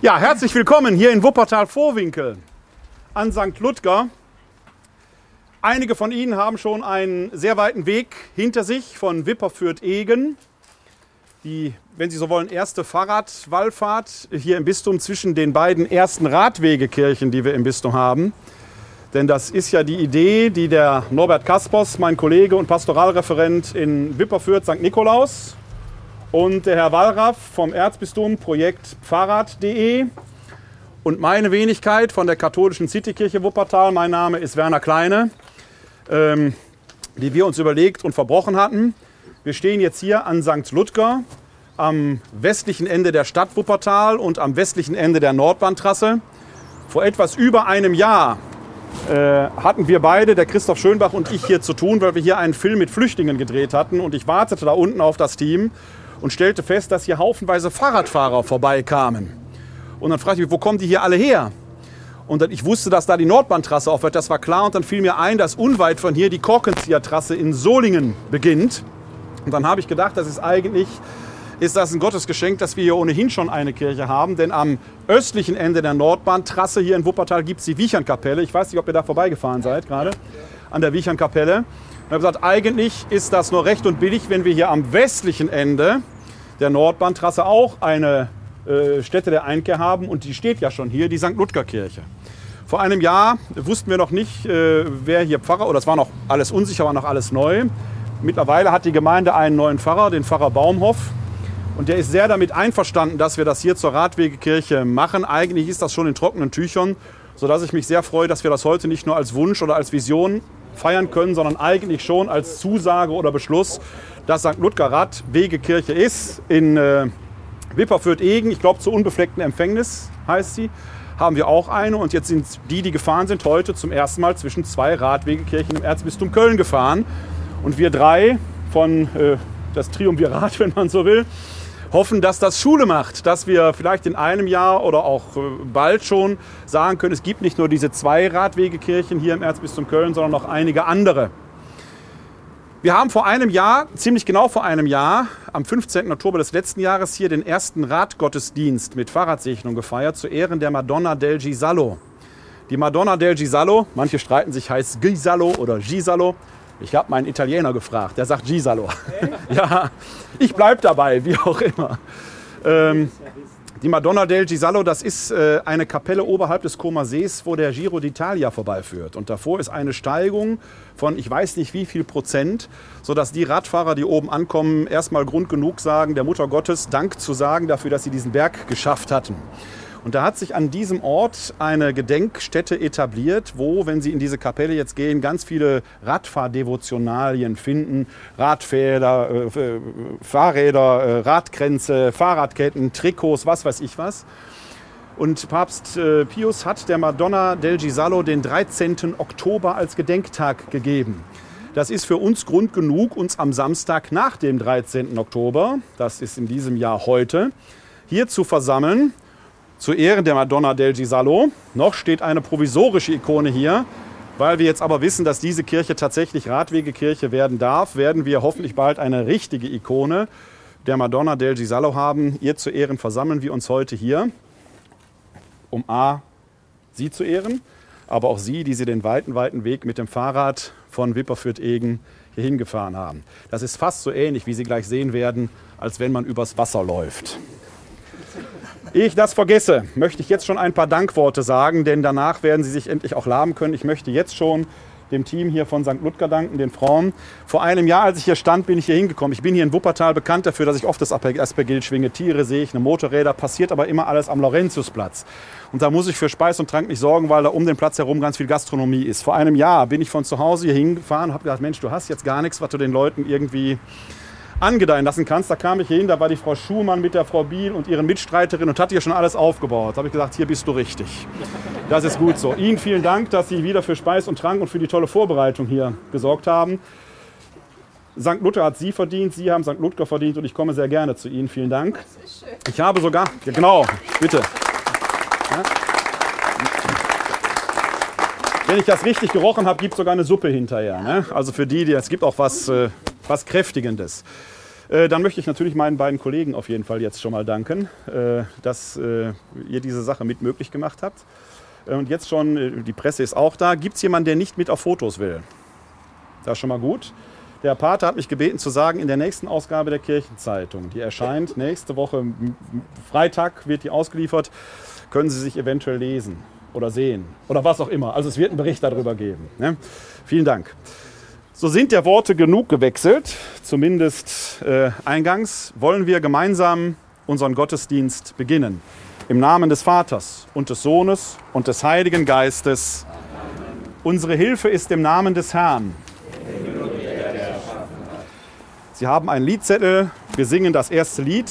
Ja, herzlich willkommen hier in Wuppertal-Vorwinkel an St. Ludger. Einige von Ihnen haben schon einen sehr weiten Weg hinter sich von Wipperfürth-Egen. Die, wenn Sie so wollen, erste Fahrradwallfahrt hier im Bistum zwischen den beiden ersten Radwegekirchen, die wir im Bistum haben. Denn das ist ja die Idee, die der Norbert Kaspers, mein Kollege und Pastoralreferent in Wipperfürth St. Nikolaus und der Herr Wallraff vom Erzbistum Projekt Fahrrad.de und meine Wenigkeit von der katholischen Citykirche Wuppertal. Mein Name ist Werner Kleine, ähm, die wir uns überlegt und verbrochen hatten. Wir stehen jetzt hier an St. Ludger am westlichen Ende der Stadt Wuppertal und am westlichen Ende der Nordbahntrasse. Vor etwas über einem Jahr äh, hatten wir beide, der Christoph Schönbach und ich, hier zu tun, weil wir hier einen Film mit Flüchtlingen gedreht hatten. Und ich wartete da unten auf das Team und stellte fest, dass hier haufenweise Fahrradfahrer vorbeikamen. Und dann fragte ich mich, wo kommen die hier alle her? Und dann, ich wusste, dass da die Nordbahntrasse aufhört, das war klar. Und dann fiel mir ein, dass unweit von hier die Korkenziehertrasse in Solingen beginnt. Und dann habe ich gedacht, das ist eigentlich ist das ein Gottesgeschenk, dass wir hier ohnehin schon eine Kirche haben. Denn am östlichen Ende der Nordbahntrasse hier in Wuppertal gibt es die Wiechernkapelle. Ich weiß nicht, ob ihr da vorbeigefahren seid gerade, an der Wiechernkapelle. Ich habe gesagt, eigentlich ist das nur recht und billig, wenn wir hier am westlichen Ende der Nordbahntrasse auch eine äh, Stätte der Einkehr haben. Und die steht ja schon hier, die St. Ludger Kirche. Vor einem Jahr wussten wir noch nicht, äh, wer hier Pfarrer, oder es war noch alles unsicher, war noch alles neu. Mittlerweile hat die Gemeinde einen neuen Pfarrer, den Pfarrer Baumhoff. Und der ist sehr damit einverstanden, dass wir das hier zur Radwegekirche machen. Eigentlich ist das schon in trockenen Tüchern, sodass ich mich sehr freue, dass wir das heute nicht nur als Wunsch oder als Vision feiern können, sondern eigentlich schon als Zusage oder Beschluss, dass St. Ludger Radwegekirche ist. In äh, Wipperfürth-Egen, ich glaube zur unbefleckten Empfängnis heißt sie, haben wir auch eine. Und jetzt sind die, die gefahren sind, heute zum ersten Mal zwischen zwei Radwegekirchen im Erzbistum Köln gefahren. Und wir drei von äh, das Triumvirat, wenn man so will, hoffen, dass das Schule macht, dass wir vielleicht in einem Jahr oder auch äh, bald schon sagen können, es gibt nicht nur diese zwei Radwegekirchen hier im Erzbistum Köln, sondern noch einige andere. Wir haben vor einem Jahr, ziemlich genau vor einem Jahr, am 15. Oktober des letzten Jahres hier den ersten Radgottesdienst mit Fahrradsegnung gefeiert zu Ehren der Madonna del Gisallo. Die Madonna del Gisallo, manche streiten sich, heißt Gisalo oder Gisalo. Ich habe meinen Italiener gefragt, der sagt Gisalo. ja, ich bleibe dabei, wie auch immer. Ähm, die Madonna del Gisallo, das ist äh, eine Kapelle oberhalb des Comer Sees, wo der Giro d'Italia vorbeiführt. Und davor ist eine Steigung von ich weiß nicht wie viel Prozent, sodass die Radfahrer, die oben ankommen, erstmal Grund genug sagen, der Mutter Gottes Dank zu sagen dafür, dass sie diesen Berg geschafft hatten. Und da hat sich an diesem Ort eine Gedenkstätte etabliert, wo, wenn Sie in diese Kapelle jetzt gehen, ganz viele Radfahrdevotionalien finden. Radfäder, äh, Fahrräder, äh, Radkränze, Fahrradketten, Trikots, was weiß ich was. Und Papst äh, Pius hat der Madonna del Gisallo den 13. Oktober als Gedenktag gegeben. Das ist für uns Grund genug, uns am Samstag nach dem 13. Oktober, das ist in diesem Jahr heute, hier zu versammeln zu Ehren der Madonna del Gisallo. Noch steht eine provisorische Ikone hier. Weil wir jetzt aber wissen, dass diese Kirche tatsächlich Radwegekirche werden darf, werden wir hoffentlich bald eine richtige Ikone der Madonna del Gisallo haben. Ihr zu Ehren versammeln wir uns heute hier, um A, sie zu ehren, aber auch sie, die sie den weiten, weiten Weg mit dem Fahrrad von Wipperfürth-Egen hier hingefahren haben. Das ist fast so ähnlich, wie Sie gleich sehen werden, als wenn man übers Wasser läuft. Ehe ich das vergesse, möchte ich jetzt schon ein paar Dankworte sagen, denn danach werden Sie sich endlich auch laben können. Ich möchte jetzt schon dem Team hier von St. Ludger danken, den Frauen. Vor einem Jahr, als ich hier stand, bin ich hier hingekommen. Ich bin hier in Wuppertal bekannt dafür, dass ich oft das Aspergil schwinge. Tiere sehe ich, eine Motorräder, passiert aber immer alles am Laurentiusplatz. Und da muss ich für Speis und Trank nicht sorgen, weil da um den Platz herum ganz viel Gastronomie ist. Vor einem Jahr bin ich von zu Hause hier hingefahren und habe gedacht, Mensch, du hast jetzt gar nichts, was du den Leuten irgendwie angedeihen lassen kannst. Da kam ich hin, da war die Frau Schumann mit der Frau Biel und ihren Mitstreiterin und hat hier schon alles aufgebaut. Da habe ich gesagt, hier bist du richtig. Das ist gut so. Ihnen vielen Dank, dass Sie wieder für Speis und Trank und für die tolle Vorbereitung hier gesorgt haben. St. Luther hat Sie verdient, Sie haben St. Ludger verdient und ich komme sehr gerne zu Ihnen. Vielen Dank. Ich habe sogar, ja, genau, bitte. Ja. Wenn ich das richtig gerochen habe, gibt es sogar eine Suppe hinterher. Ne? Also für die, die es gibt auch was, äh, was Kräftigendes. Äh, dann möchte ich natürlich meinen beiden Kollegen auf jeden Fall jetzt schon mal danken, äh, dass äh, ihr diese Sache mit möglich gemacht habt. Und jetzt schon, die Presse ist auch da. Gibt es jemanden, der nicht mit auf Fotos will? Das ist schon mal gut. Der Pater hat mich gebeten zu sagen, in der nächsten Ausgabe der Kirchenzeitung, die erscheint nächste Woche, Freitag wird die ausgeliefert, können Sie sich eventuell lesen oder sehen oder was auch immer. Also es wird einen Bericht darüber geben. Ne? Vielen Dank. So sind der Worte genug gewechselt, zumindest äh, eingangs, wollen wir gemeinsam unseren Gottesdienst beginnen. Im Namen des Vaters und des Sohnes und des Heiligen Geistes. Unsere Hilfe ist im Namen des Herrn. Sie haben einen Liedzettel, wir singen das erste Lied.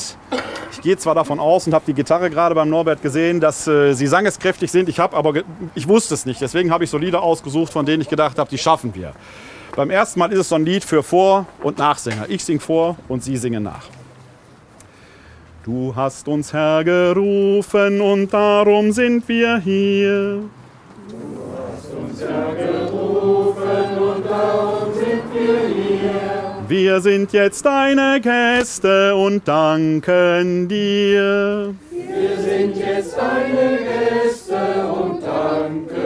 Ich gehe zwar davon aus und habe die Gitarre gerade beim Norbert gesehen, dass äh, sie sangeskräftig sind. Ich habe aber ich wusste es nicht. Deswegen habe ich so Lieder ausgesucht, von denen ich gedacht habe, die schaffen wir. Beim ersten Mal ist es so ein Lied für Vor- und Nachsänger. Ich singe vor und Sie singen nach. Du hast uns hergerufen und darum sind wir hier. Du hast uns hergerufen und darum sind wir hier. Wir sind jetzt deine Gäste und danken dir. Wir sind jetzt deine Gäste und danken dir.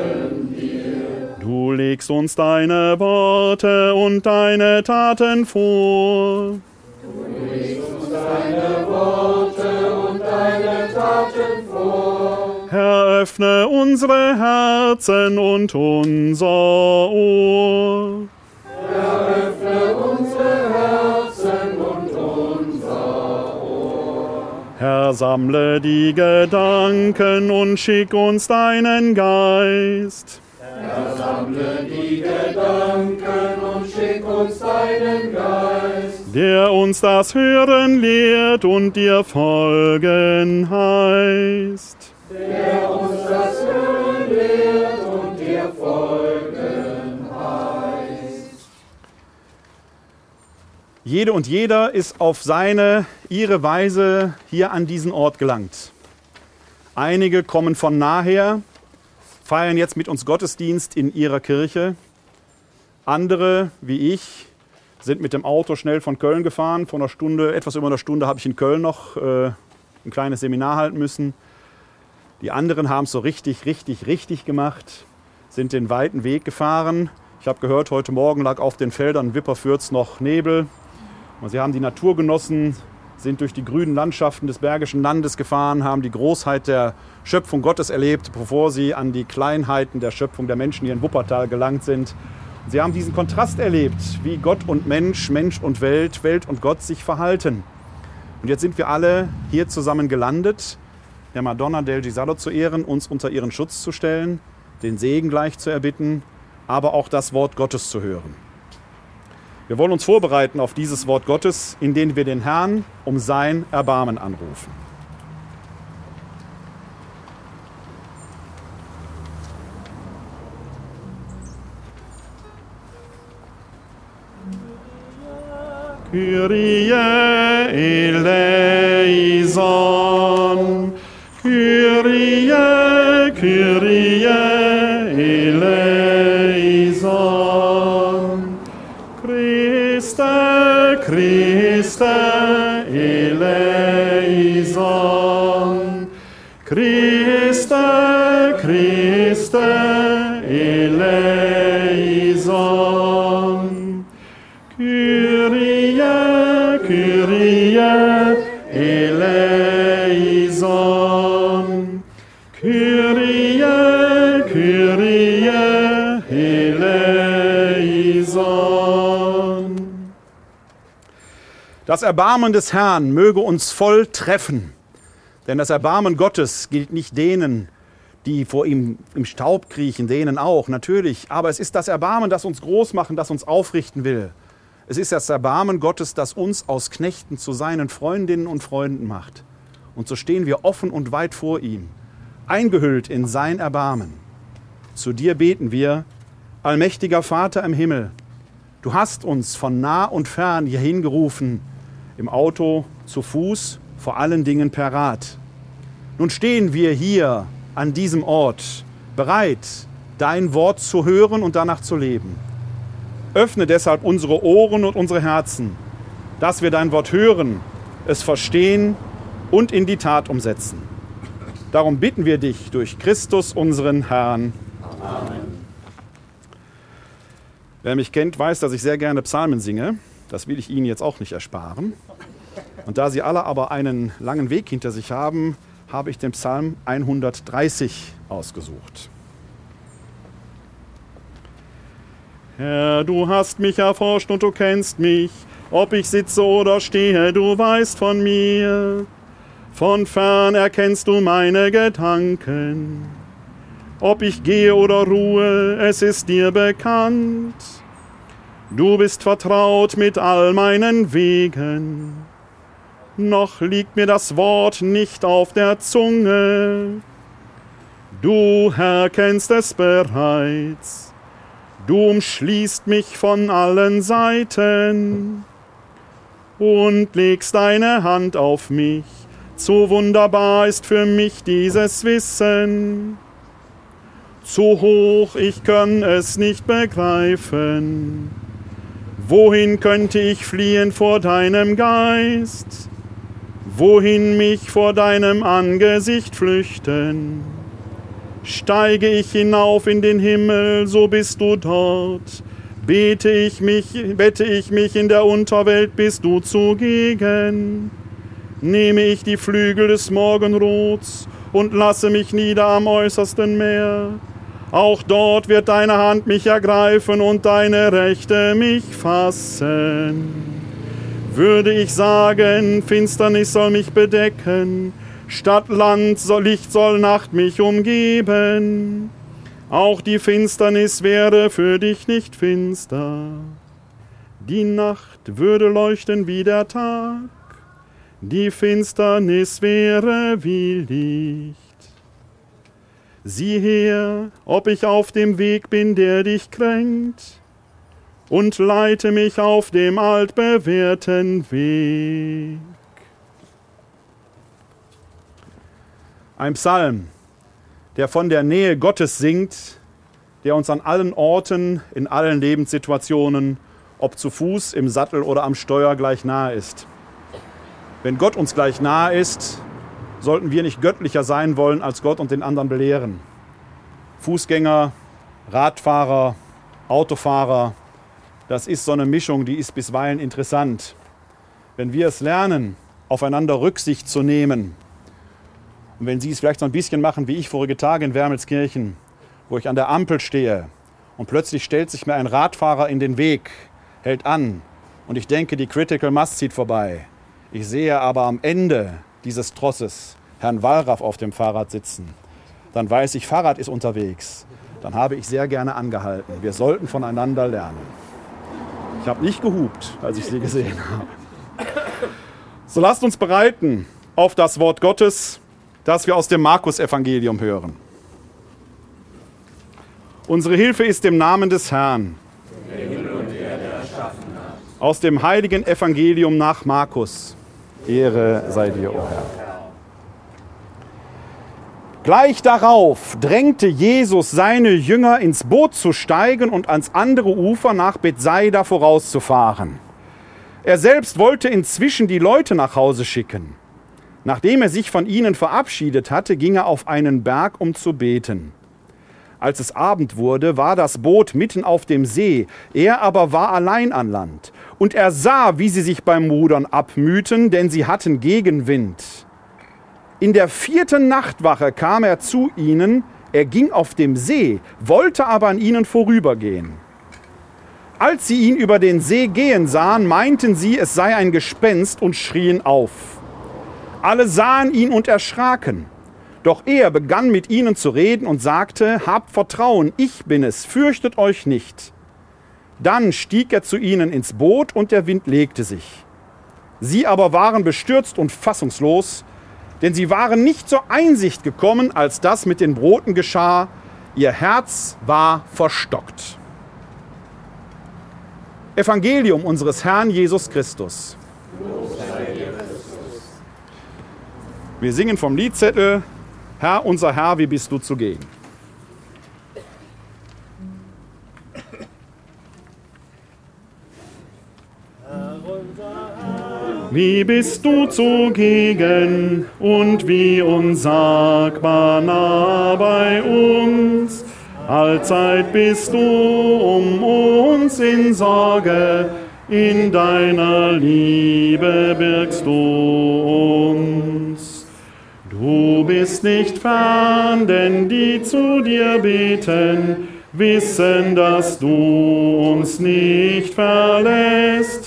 Du legst uns deine Worte und deine Taten vor. Du legst uns deine Worte und deine Taten vor. Herr, öffne unsere Herzen und unser Ohr. Eröffne unsere Herzen und unser Ohr. Herr, sammle die Gedanken und schick uns deinen Geist. Herr, sammle die Gedanken und schick uns deinen Geist. Der uns das Hören lehrt und dir folgen heißt. Der uns das Hören lehrt und dir folgen heißt. Jede und jeder ist auf seine, ihre Weise hier an diesen Ort gelangt. Einige kommen von naher, feiern jetzt mit uns Gottesdienst in ihrer Kirche. Andere, wie ich, sind mit dem Auto schnell von Köln gefahren. Vor einer Stunde, etwas über einer Stunde, habe ich in Köln noch äh, ein kleines Seminar halten müssen. Die anderen haben es so richtig, richtig, richtig gemacht, sind den weiten Weg gefahren. Ich habe gehört, heute Morgen lag auf den Feldern Wipperfürth noch Nebel. Und sie haben die Natur genossen, sind durch die grünen Landschaften des Bergischen Landes gefahren, haben die Großheit der Schöpfung Gottes erlebt, bevor sie an die Kleinheiten der Schöpfung der Menschen hier in Wuppertal gelangt sind. Sie haben diesen Kontrast erlebt, wie Gott und Mensch, Mensch und Welt, Welt und Gott sich verhalten. Und jetzt sind wir alle hier zusammen gelandet, der Madonna del Gisado zu ehren, uns unter ihren Schutz zu stellen, den Segen gleich zu erbitten, aber auch das Wort Gottes zu hören. Wir wollen uns vorbereiten auf dieses Wort Gottes, indem wir den Herrn um sein Erbarmen anrufen. Kyrie eleison, Kyrie, Kyrie Christe eleison Christe Christe. Das Erbarmen des Herrn möge uns voll treffen, denn das Erbarmen Gottes gilt nicht denen, die vor ihm im Staub kriechen, denen auch, natürlich. Aber es ist das Erbarmen, das uns groß machen, das uns aufrichten will. Es ist das Erbarmen Gottes, das uns aus Knechten zu seinen Freundinnen und Freunden macht. Und so stehen wir offen und weit vor ihm, eingehüllt in sein Erbarmen. Zu dir beten wir, allmächtiger Vater im Himmel. Du hast uns von nah und fern hierhin gerufen, im Auto, zu Fuß, vor allen Dingen per Rad. Nun stehen wir hier an diesem Ort, bereit, dein Wort zu hören und danach zu leben. Öffne deshalb unsere Ohren und unsere Herzen, dass wir dein Wort hören, es verstehen und in die Tat umsetzen. Darum bitten wir dich durch Christus, unseren Herrn. Amen. Wer mich kennt, weiß, dass ich sehr gerne Psalmen singe. Das will ich Ihnen jetzt auch nicht ersparen. Und da Sie alle aber einen langen Weg hinter sich haben, habe ich den Psalm 130 ausgesucht. Herr, du hast mich erforscht und du kennst mich. Ob ich sitze oder stehe, du weißt von mir. Von fern erkennst du meine Gedanken. Ob ich gehe oder ruhe, es ist dir bekannt. Du bist vertraut mit all meinen Wegen. Noch liegt mir das Wort nicht auf der Zunge. Du Herr kennst es bereits. Du umschließt mich von allen Seiten und legst deine Hand auf mich. Zu wunderbar ist für mich dieses Wissen. Zu hoch, ich kann es nicht begreifen. Wohin könnte ich fliehen vor deinem Geist? Wohin mich vor deinem Angesicht flüchten? Steige ich hinauf in den Himmel, so bist du dort. Bete ich mich, bette ich mich in der Unterwelt, bist du zugegen. Nehme ich die Flügel des Morgenrots und lasse mich nieder am äußersten Meer. Auch dort wird deine Hand mich ergreifen und deine Rechte mich fassen. Würde ich sagen, Finsternis soll mich bedecken, Stadt, Land, soll Licht soll Nacht mich umgeben. Auch die Finsternis wäre für dich nicht finster. Die Nacht würde leuchten wie der Tag. Die Finsternis wäre wie Licht. Sieh her, ob ich auf dem Weg bin, der dich kränkt, und leite mich auf dem altbewährten Weg. Ein Psalm, der von der Nähe Gottes singt, der uns an allen Orten, in allen Lebenssituationen, ob zu Fuß, im Sattel oder am Steuer gleich nahe ist. Wenn Gott uns gleich nahe ist, sollten wir nicht göttlicher sein wollen, als Gott und den anderen belehren. Fußgänger, Radfahrer, Autofahrer, das ist so eine Mischung, die ist bisweilen interessant. Wenn wir es lernen, aufeinander Rücksicht zu nehmen, und wenn Sie es vielleicht so ein bisschen machen wie ich vorige Tage in Wermelskirchen, wo ich an der Ampel stehe und plötzlich stellt sich mir ein Radfahrer in den Weg, hält an und ich denke, die Critical Mass zieht vorbei. Ich sehe aber am Ende dieses Trosses Herrn Wallraff auf dem Fahrrad sitzen. Dann weiß ich, Fahrrad ist unterwegs. Dann habe ich sehr gerne angehalten. Wir sollten voneinander lernen. Ich habe nicht gehupt, als ich sie gesehen habe. So lasst uns bereiten auf das Wort Gottes das wir aus dem Markus-Evangelium hören. Unsere Hilfe ist im Namen des Herrn. Aus dem heiligen Evangelium nach Markus. Ehre sei dir, o oh Herr. Gleich darauf drängte Jesus seine Jünger ins Boot zu steigen und ans andere Ufer nach Bethsaida vorauszufahren. Er selbst wollte inzwischen die Leute nach Hause schicken. Nachdem er sich von ihnen verabschiedet hatte, ging er auf einen Berg, um zu beten. Als es Abend wurde, war das Boot mitten auf dem See, er aber war allein an Land. Und er sah, wie sie sich beim Rudern abmühten, denn sie hatten Gegenwind. In der vierten Nachtwache kam er zu ihnen, er ging auf dem See, wollte aber an ihnen vorübergehen. Als sie ihn über den See gehen sahen, meinten sie, es sei ein Gespenst und schrien auf. Alle sahen ihn und erschraken. Doch er begann mit ihnen zu reden und sagte, Habt Vertrauen, ich bin es, fürchtet euch nicht. Dann stieg er zu ihnen ins Boot und der Wind legte sich. Sie aber waren bestürzt und fassungslos, denn sie waren nicht zur Einsicht gekommen, als das mit den Broten geschah. Ihr Herz war verstockt. Evangelium unseres Herrn Jesus Christus. Wir singen vom Liedzettel, Herr, unser Herr, wie bist du zugegen? Herr, unser Herr. Wie bist du zugegen und wie unsagbar nah bei uns. Allzeit bist du um uns in Sorge, in deiner Liebe birgst du uns. Du bist nicht fern, denn die zu dir beten, wissen, dass du uns nicht verlässt.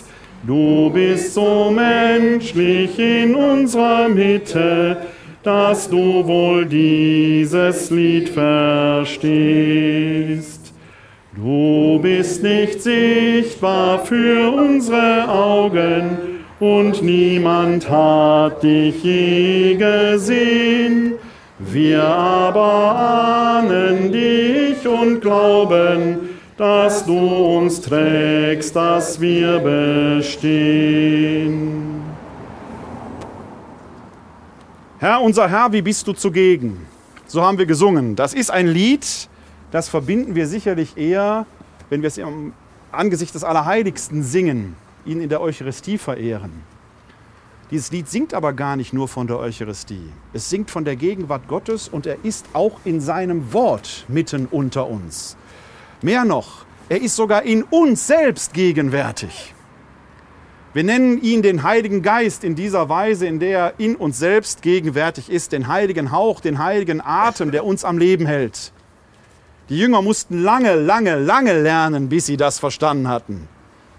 Du bist so menschlich in unserer Mitte, dass du wohl dieses Lied verstehst. Du bist nicht sichtbar für unsere Augen und niemand hat dich je gesehen. Wir aber ahnen dich und glauben, dass du uns trägst, dass wir bestehen. Herr, unser Herr, wie bist du zugegen? So haben wir gesungen. Das ist ein Lied, das verbinden wir sicherlich eher, wenn wir es im Angesicht des Allerheiligsten singen, ihn in der Eucharistie verehren. Dieses Lied singt aber gar nicht nur von der Eucharistie. Es singt von der Gegenwart Gottes und er ist auch in seinem Wort mitten unter uns. Mehr noch, er ist sogar in uns selbst gegenwärtig. Wir nennen ihn den Heiligen Geist in dieser Weise, in der er in uns selbst gegenwärtig ist, den heiligen Hauch, den heiligen Atem, der uns am Leben hält. Die Jünger mussten lange, lange, lange lernen, bis sie das verstanden hatten.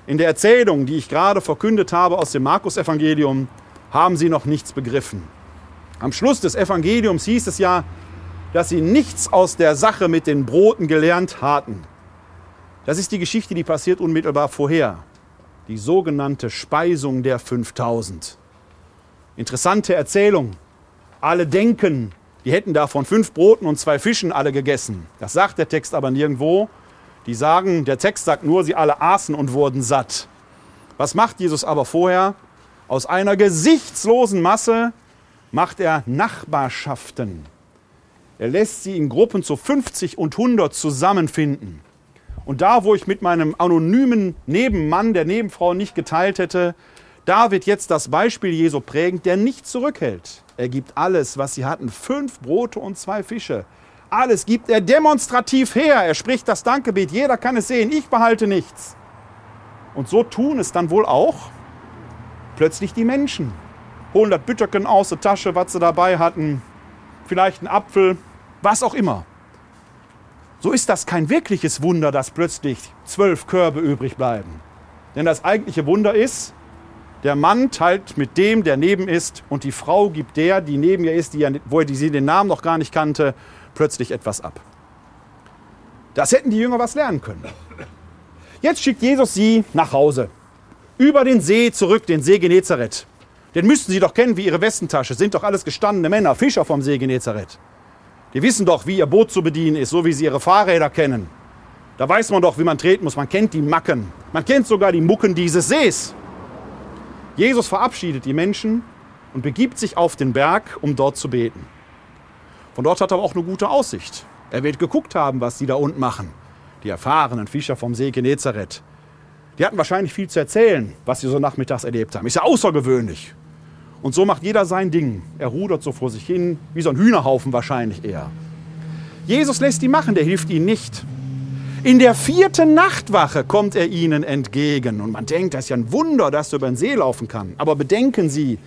In der Erzählung, die ich gerade verkündet habe aus dem Markus-Evangelium, haben sie noch nichts begriffen. Am Schluss des Evangeliums hieß es ja, dass sie nichts aus der Sache mit den Broten gelernt hatten. Das ist die Geschichte, die passiert unmittelbar vorher. Die sogenannte Speisung der 5000. Interessante Erzählung. Alle denken, die hätten da von fünf Broten und zwei Fischen alle gegessen. Das sagt der Text aber nirgendwo. Die sagen, der Text sagt nur, sie alle aßen und wurden satt. Was macht Jesus aber vorher? Aus einer gesichtslosen Masse macht er Nachbarschaften. Er lässt sie in Gruppen zu 50 und 100 zusammenfinden. Und da, wo ich mit meinem anonymen Nebenmann, der Nebenfrau nicht geteilt hätte, da wird jetzt das Beispiel Jesu prägend, der nicht zurückhält. Er gibt alles, was sie hatten, fünf Brote und zwei Fische. Alles gibt er demonstrativ her. Er spricht das Dankgebet. Jeder kann es sehen. Ich behalte nichts. Und so tun es dann wohl auch plötzlich die Menschen. Holen das Bütterken aus der Tasche, was sie dabei hatten. Vielleicht einen Apfel, was auch immer. So ist das kein wirkliches Wunder, dass plötzlich zwölf Körbe übrig bleiben. Denn das eigentliche Wunder ist, der Mann teilt mit dem, der neben ist, und die Frau gibt der, die neben ihr ist, die, wo sie den Namen noch gar nicht kannte, plötzlich etwas ab. Das hätten die Jünger was lernen können. Jetzt schickt Jesus sie nach Hause. Über den See zurück, den See Genezareth. Den müssten sie doch kennen wie ihre Westentasche. Sind doch alles gestandene Männer, Fischer vom See Genezareth. Die wissen doch, wie ihr Boot zu bedienen ist, so wie sie ihre Fahrräder kennen. Da weiß man doch, wie man treten muss. Man kennt die Macken. Man kennt sogar die Mucken dieses Sees. Jesus verabschiedet die Menschen und begibt sich auf den Berg, um dort zu beten. Von dort hat er aber auch eine gute Aussicht. Er wird geguckt haben, was die da unten machen. Die erfahrenen Fischer vom See Genezareth. Die hatten wahrscheinlich viel zu erzählen, was sie so nachmittags erlebt haben. Ist ja außergewöhnlich. Und so macht jeder sein Ding. Er rudert so vor sich hin, wie so ein Hühnerhaufen wahrscheinlich eher. Jesus lässt die machen, der hilft ihnen nicht. In der vierten Nachtwache kommt er ihnen entgegen. Und man denkt, das ist ja ein Wunder, dass er über den See laufen kann. Aber bedenken Sie,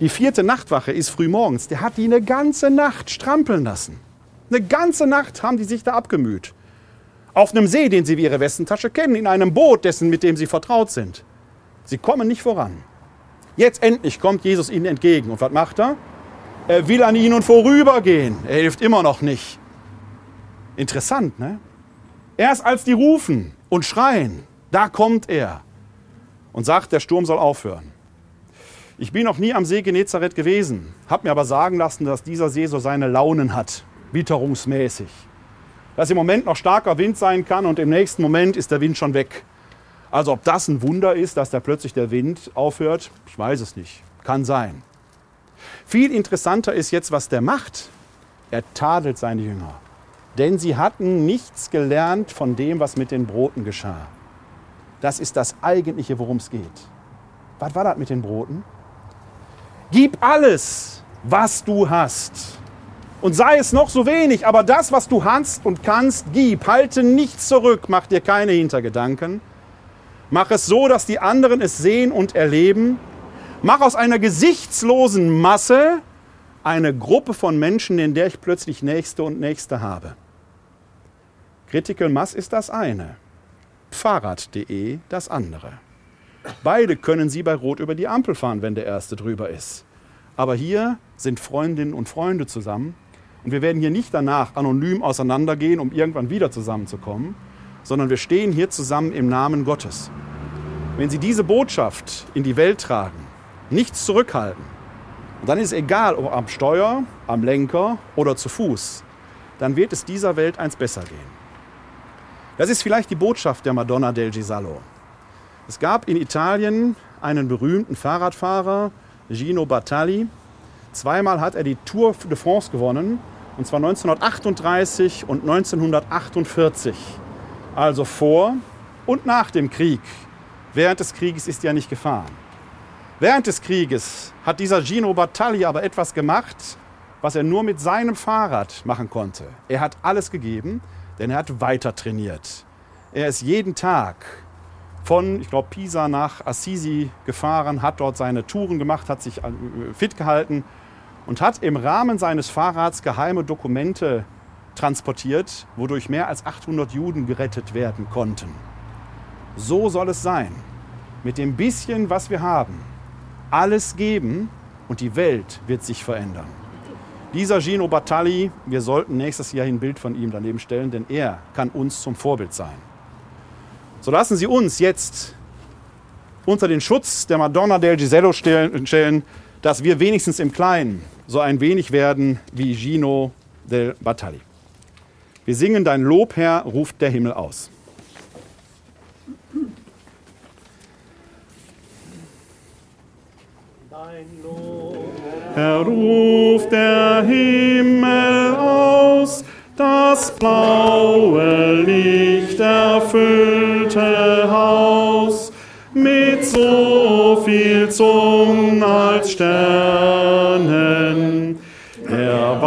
die vierte Nachtwache ist frühmorgens. Der hat die eine ganze Nacht strampeln lassen. Eine ganze Nacht haben die sich da abgemüht. Auf einem See, den sie wie ihre Westentasche kennen, in einem Boot, dessen, mit dem sie vertraut sind. Sie kommen nicht voran. Jetzt endlich kommt Jesus ihnen entgegen. Und was macht er? Er will an ihnen vorübergehen. Er hilft immer noch nicht. Interessant, ne? Erst als die rufen und schreien, da kommt er und sagt, der Sturm soll aufhören. Ich bin noch nie am See Genezareth gewesen, habe mir aber sagen lassen, dass dieser See so seine Launen hat, witterungsmäßig. Dass im Moment noch starker Wind sein kann und im nächsten Moment ist der Wind schon weg. Also ob das ein Wunder ist, dass da plötzlich der Wind aufhört, ich weiß es nicht. Kann sein. Viel interessanter ist jetzt, was der macht. Er tadelt seine Jünger. Denn sie hatten nichts gelernt von dem, was mit den Broten geschah. Das ist das Eigentliche, worum es geht. Was war das mit den Broten? Gib alles, was du hast. Und sei es noch so wenig, aber das, was du hast und kannst, gib. Halte nichts zurück, mach dir keine Hintergedanken. Mach es so, dass die anderen es sehen und erleben. Mach aus einer gesichtslosen Masse eine Gruppe von Menschen, in der ich plötzlich Nächste und Nächste habe. Critical Mass ist das eine, Fahrrad.de das andere. Beide können Sie bei Rot über die Ampel fahren, wenn der erste drüber ist. Aber hier sind Freundinnen und Freunde zusammen und wir werden hier nicht danach anonym auseinandergehen, um irgendwann wieder zusammenzukommen, sondern wir stehen hier zusammen im Namen Gottes. Wenn Sie diese Botschaft in die Welt tragen, nichts zurückhalten, dann ist egal, ob am Steuer, am Lenker oder zu Fuß, dann wird es dieser Welt eins besser gehen. Das ist vielleicht die Botschaft der Madonna del Gisallo. Es gab in Italien einen berühmten Fahrradfahrer, Gino Bartali. Zweimal hat er die Tour de France gewonnen, und zwar 1938 und 1948. Also vor und nach dem Krieg. Während des Krieges ist er nicht gefahren. Während des Krieges hat dieser Gino Bartali aber etwas gemacht, was er nur mit seinem Fahrrad machen konnte. Er hat alles gegeben, denn er hat weiter trainiert. Er ist jeden Tag von, ich glaube, Pisa nach Assisi gefahren, hat dort seine Touren gemacht, hat sich äh, fit gehalten und hat im Rahmen seines Fahrrads geheime Dokumente transportiert, wodurch mehr als 800 Juden gerettet werden konnten. So soll es sein. Mit dem bisschen, was wir haben, alles geben und die Welt wird sich verändern. Dieser Gino Battali, wir sollten nächstes Jahr ein Bild von ihm daneben stellen, denn er kann uns zum Vorbild sein. So lassen Sie uns jetzt unter den Schutz der Madonna del Gisello stellen, dass wir wenigstens im Kleinen so ein wenig werden wie Gino del Battali. Wir singen dein Lob, Herr, ruft der Himmel aus. Dein Lob. Herr, ruft der Himmel aus, das blaue Licht erfüllte Haus mit so viel Zungen als Sternen. Der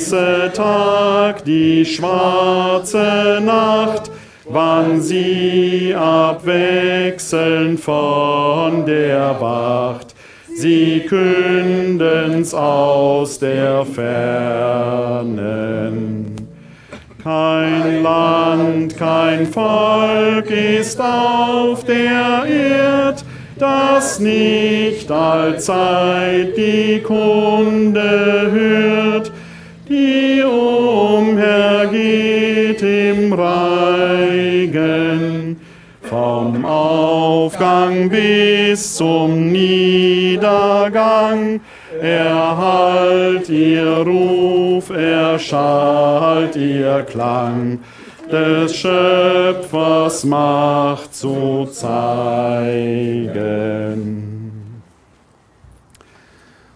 weiße Tag, die schwarze Nacht, wann sie abwechseln von der Wacht sie künden's aus der Fernen. Kein Land, kein Volk ist auf der Erd, das nicht allzeit die Kunde hört, Aufgang bis zum Niedergang. Erhalt ihr Ruf, erschallt ihr Klang, des Schöpfers Macht zu zeigen.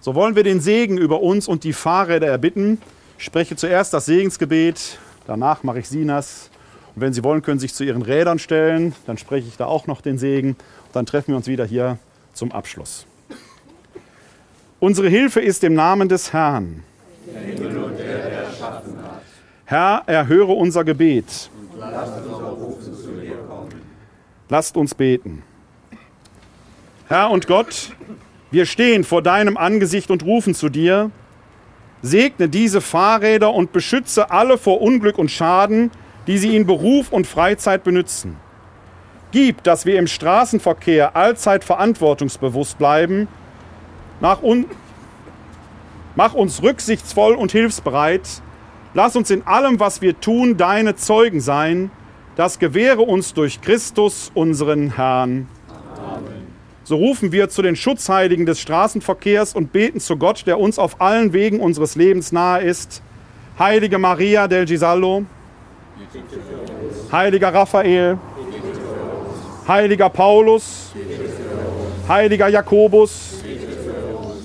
So wollen wir den Segen über uns und die Fahrräder erbitten. Ich spreche zuerst das Segensgebet, danach mache ich Sinas und wenn Sie wollen, können Sie sich zu Ihren Rädern stellen. Dann spreche ich da auch noch den Segen. Und dann treffen wir uns wieder hier zum Abschluss. Unsere Hilfe ist im Namen des Herrn. Herr, erhöre unser Gebet. Lasst uns beten. Herr und Gott, wir stehen vor deinem Angesicht und rufen zu dir. Segne diese Fahrräder und beschütze alle vor Unglück und Schaden, die sie in Beruf und Freizeit benützen. Gib, dass wir im Straßenverkehr allzeit verantwortungsbewusst bleiben. Un Mach uns rücksichtsvoll und hilfsbereit. Lass uns in allem, was wir tun, deine Zeugen sein. Das gewähre uns durch Christus, unseren Herrn. Amen. So rufen wir zu den Schutzheiligen des Straßenverkehrs und beten zu Gott, der uns auf allen Wegen unseres Lebens nahe ist. Heilige Maria del Gisallo, Heiliger Raphael, Heiliger Paulus, Heiliger Jakobus,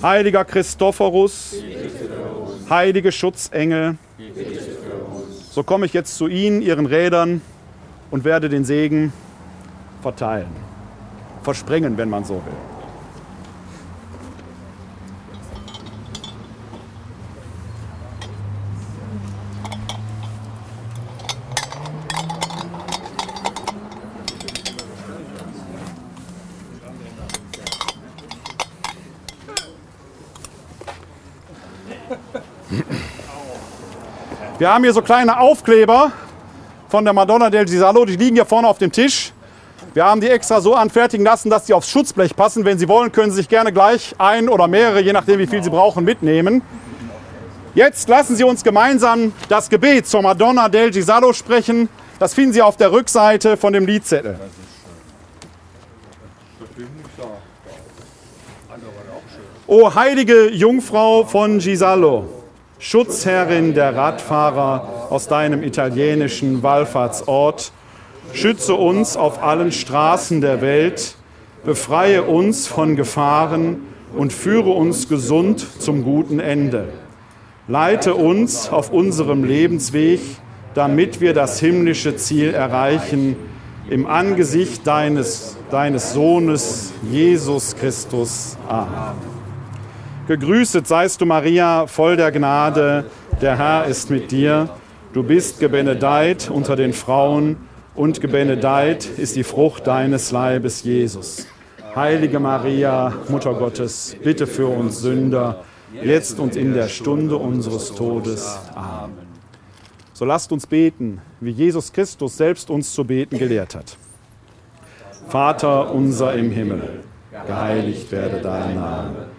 Heiliger Christophorus, heilige Schutzengel. So komme ich jetzt zu Ihnen, Ihren Rädern und werde den Segen verteilen. Versprengen, wenn man so will. Wir haben hier so kleine Aufkleber von der Madonna del Gisalo, die liegen hier vorne auf dem Tisch. Wir haben die extra so anfertigen lassen, dass sie aufs Schutzblech passen. Wenn Sie wollen, können Sie sich gerne gleich ein oder mehrere, je nachdem wie viel Sie brauchen, mitnehmen. Jetzt lassen Sie uns gemeinsam das Gebet zur Madonna del Gisalo sprechen. Das finden Sie auf der Rückseite von dem Liedzettel. O heilige Jungfrau von Gisalo, Schutzherrin der Radfahrer aus deinem italienischen Wallfahrtsort, schütze uns auf allen Straßen der Welt, befreie uns von Gefahren und führe uns gesund zum guten Ende. Leite uns auf unserem Lebensweg, damit wir das himmlische Ziel erreichen, im Angesicht deines, deines Sohnes Jesus Christus. Amen. Gegrüßet seist du, Maria, voll der Gnade, der Herr ist mit dir. Du bist gebenedeit unter den Frauen und gebenedeit ist die Frucht deines Leibes, Jesus. Heilige Maria, Mutter Gottes, bitte für uns Sünder, jetzt und in der Stunde unseres Todes. Amen. So lasst uns beten, wie Jesus Christus selbst uns zu beten gelehrt hat. Vater unser im Himmel, geheiligt werde dein Name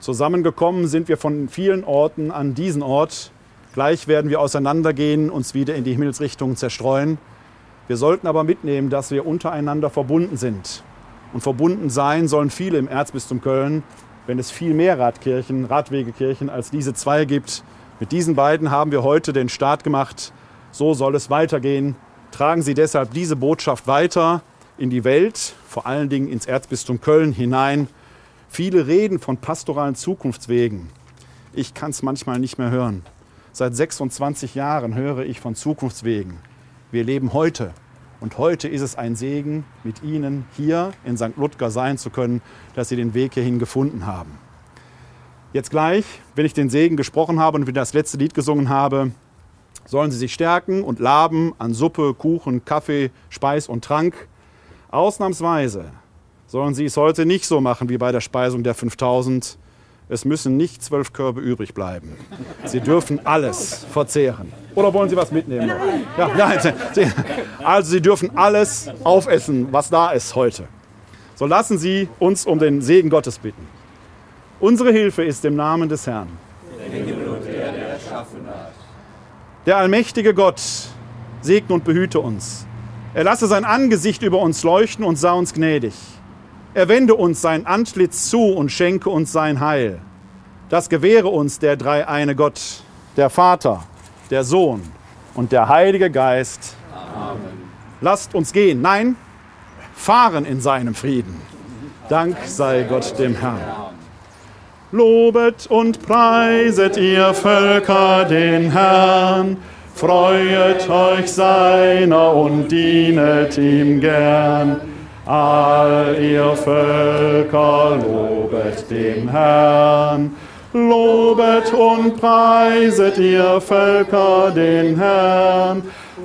Zusammengekommen sind wir von vielen Orten an diesen Ort. Gleich werden wir auseinandergehen, uns wieder in die Himmelsrichtung zerstreuen. Wir sollten aber mitnehmen, dass wir untereinander verbunden sind. Und verbunden sein sollen viele im Erzbistum Köln, wenn es viel mehr Radkirchen, Radwegekirchen als diese zwei gibt. Mit diesen beiden haben wir heute den Start gemacht. So soll es weitergehen. Tragen Sie deshalb diese Botschaft weiter in die Welt, vor allen Dingen ins Erzbistum Köln hinein Viele reden von pastoralen Zukunftswegen. Ich kann es manchmal nicht mehr hören. Seit 26 Jahren höre ich von Zukunftswegen. Wir leben heute. Und heute ist es ein Segen, mit Ihnen hier in St. Ludger sein zu können, dass Sie den Weg hierhin gefunden haben. Jetzt gleich, wenn ich den Segen gesprochen habe und wieder das letzte Lied gesungen habe, sollen Sie sich stärken und laben an Suppe, Kuchen, Kaffee, Speis und Trank. Ausnahmsweise sollen sie es heute nicht so machen wie bei der Speisung der 5000. Es müssen nicht zwölf Körbe übrig bleiben. Sie dürfen alles verzehren. Oder wollen Sie was mitnehmen? Ja, nein, also Sie dürfen alles aufessen, was da ist heute. So lassen Sie uns um den Segen Gottes bitten. Unsere Hilfe ist im Namen des Herrn. Der allmächtige Gott segne und behüte uns. Er lasse sein Angesicht über uns leuchten und sah uns gnädig. Er wende uns sein Antlitz zu und schenke uns sein Heil. Das gewähre uns der dreieine Gott, der Vater, der Sohn und der Heilige Geist. Amen. Lasst uns gehen, nein, fahren in seinem Frieden. Dank sei Gott dem Herrn. Lobet und preiset ihr Völker den Herrn, freuet euch seiner und dienet ihm gern. All ihr Völker lobet dem Herrn. Lobet und preiset ihr Völker den Herrn.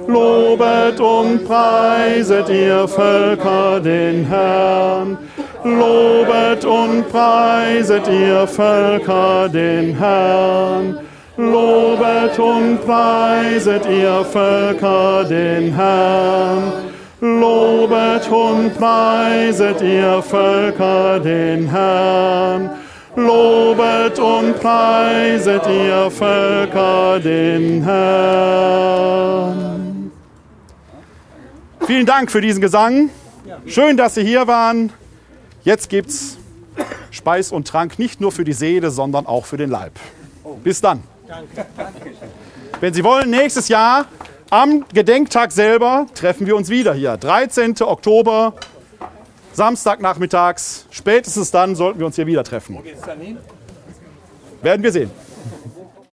Lobet und preiset ihr Völker den Herrn. Lobet und preiset ihr Völker den Herrn. Lobet und preiset ihr Völker den Herrn. Lobet und preiset ihr Völker den Herrn. Lobet und preiset ihr Völker den Herrn. Vielen Dank für diesen Gesang. Schön, dass Sie hier waren. Jetzt gibt's Speis und Trank nicht nur für die Seele, sondern auch für den Leib. Bis dann. Wenn Sie wollen, nächstes Jahr am Gedenktag selber treffen wir uns wieder hier. 13. Oktober, Samstagnachmittags. Spätestens dann sollten wir uns hier wieder treffen. Werden wir sehen.